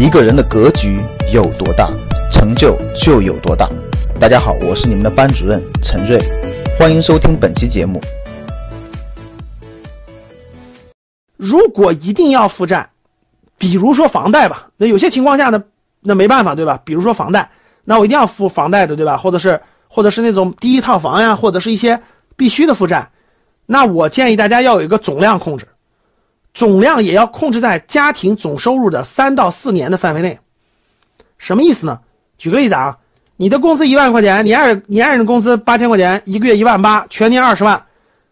一个人的格局有多大，成就就有多大。大家好，我是你们的班主任陈瑞，欢迎收听本期节目。如果一定要负债，比如说房贷吧，那有些情况下呢，那没办法，对吧？比如说房贷，那我一定要付房贷的，对吧？或者是或者是那种第一套房呀，或者是一些必须的负债，那我建议大家要有一个总量控制。总量也要控制在家庭总收入的三到四年的范围内，什么意思呢？举个例子啊，你的工资一万块钱，你爱你爱人的工资八千块钱，一个月一万八，全年二十万，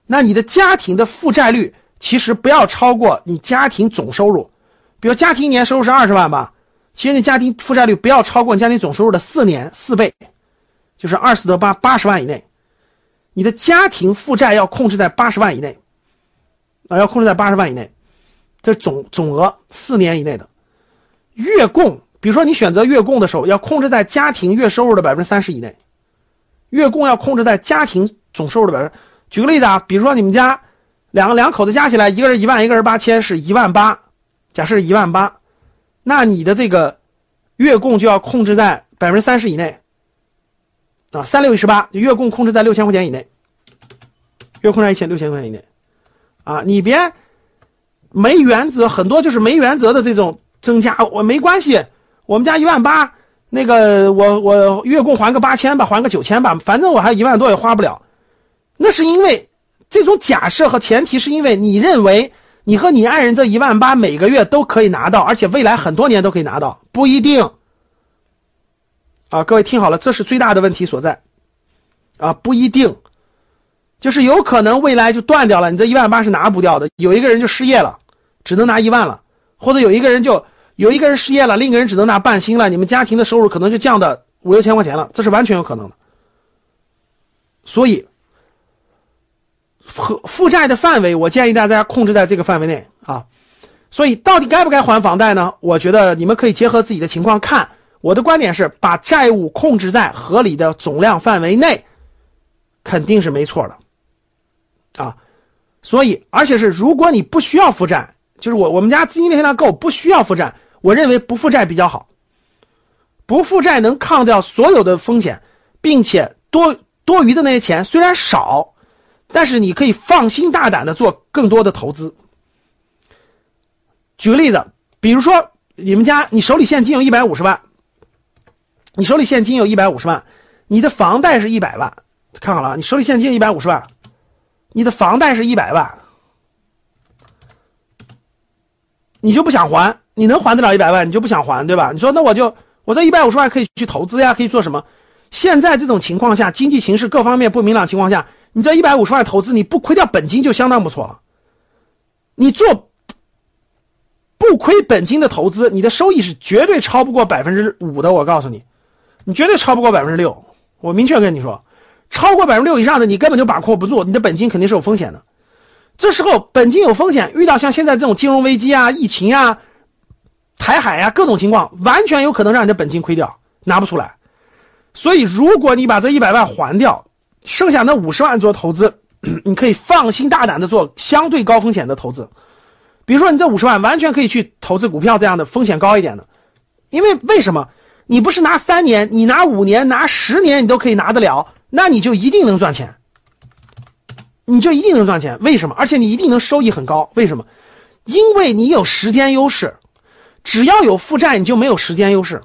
那你的家庭的负债率其实不要超过你家庭总收入，比如家庭一年收入是二十万吧，其实你家庭负债率不要超过你家庭总收入的四年四倍，就是二四得八八十万以内，你的家庭负债要控制在八十万以内，啊，要控制在八十万以内。这总总额四年以内的月供，比如说你选择月供的时候，要控制在家庭月收入的百分之三十以内。月供要控制在家庭总收入的百分。举个例子啊，比如说你们家两个两口子加起来，一个人一万，一个人八千，是一万八。假设一万八，那你的这个月供就要控制在百分之三十以内啊，三六一十八，月供控制在六千块钱以内，月控在一千六千块钱以内啊，你别。没原则，很多就是没原则的这种增加，我没关系。我们家一万八，那个我我月供还个八千吧，还个九千吧，反正我还一万多也花不了。那是因为这种假设和前提是因为你认为你和你爱人这一万八每个月都可以拿到，而且未来很多年都可以拿到，不一定。啊，各位听好了，这是最大的问题所在。啊，不一定。就是有可能未来就断掉了，你这一万八是拿不掉的。有一个人就失业了，只能拿一万了，或者有一个人就有一个人失业了，另一个人只能拿半薪了，你们家庭的收入可能就降到五六千块钱了，这是完全有可能的。所以，负负债的范围，我建议大家控制在这个范围内啊。所以，到底该不该还房贷呢？我觉得你们可以结合自己的情况看。我的观点是，把债务控制在合理的总量范围内，肯定是没错的。啊，所以而且是如果你不需要负债，就是我我们家资金链量够，不需要负债，我认为不负债比较好。不负债能抗掉所有的风险，并且多多余的那些钱虽然少，但是你可以放心大胆的做更多的投资。举个例子，比如说你们家你手里现金有一百五十万，你手里现金有一百五十万，你的房贷是一百万，看好了，你手里现金一百五十万。你的房贷是一百万，你就不想还？你能还得了一百万，你就不想还，对吧？你说那我就我这一百五十万可以去投资呀，可以做什么？现在这种情况下，经济形势各方面不明朗情况下，你这一百五十万投资，你不亏掉本金就相当不错了。你做不亏本金的投资，你的收益是绝对超不过百分之五的。我告诉你，你绝对超不过百分之六。我明确跟你说。超过百分之六以上的，你根本就把握不住，你的本金肯定是有风险的。这时候本金有风险，遇到像现在这种金融危机啊、疫情啊、台海啊各种情况，完全有可能让你的本金亏掉，拿不出来。所以，如果你把这一百万还掉，剩下那五十万做投资，你可以放心大胆的做相对高风险的投资。比如说，你这五十万完全可以去投资股票这样的风险高一点的，因为为什么？你不是拿三年，你拿五年、拿十年，你都可以拿得了。那你就一定能赚钱，你就一定能赚钱。为什么？而且你一定能收益很高。为什么？因为你有时间优势。只要有负债，你就没有时间优势，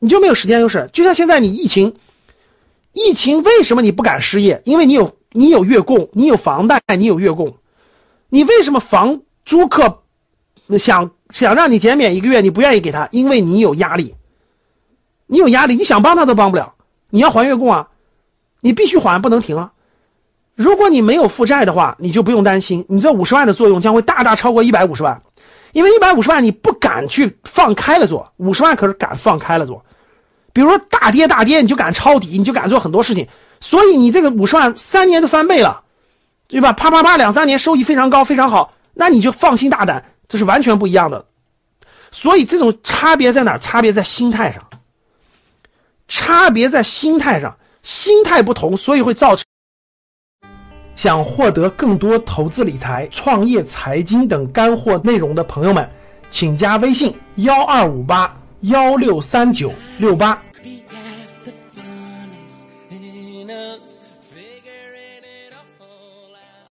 你就没有时间优势。就像现在你疫情，疫情为什么你不敢失业？因为你有你有月供，你有房贷，你有月供。你为什么房租客想想让你减免一个月，你不愿意给他？因为你有压力，你有压力，你想帮他都帮不了。你要还月供啊，你必须还，不能停啊。如果你没有负债的话，你就不用担心，你这五十万的作用将会大大超过一百五十万，因为一百五十万你不敢去放开了做，五十万可是敢放开了做。比如说大跌大跌，你就敢抄底，你就敢做很多事情，所以你这个五十万三年都翻倍了，对吧？啪啪啪，两三年收益非常高，非常好，那你就放心大胆，这是完全不一样的。所以这种差别在哪？差别在心态上。差别在心态上，心态不同，所以会造成。想获得更多投资理财、创业、财经等干货内容的朋友们。请加微信幺二五八幺六三九六八。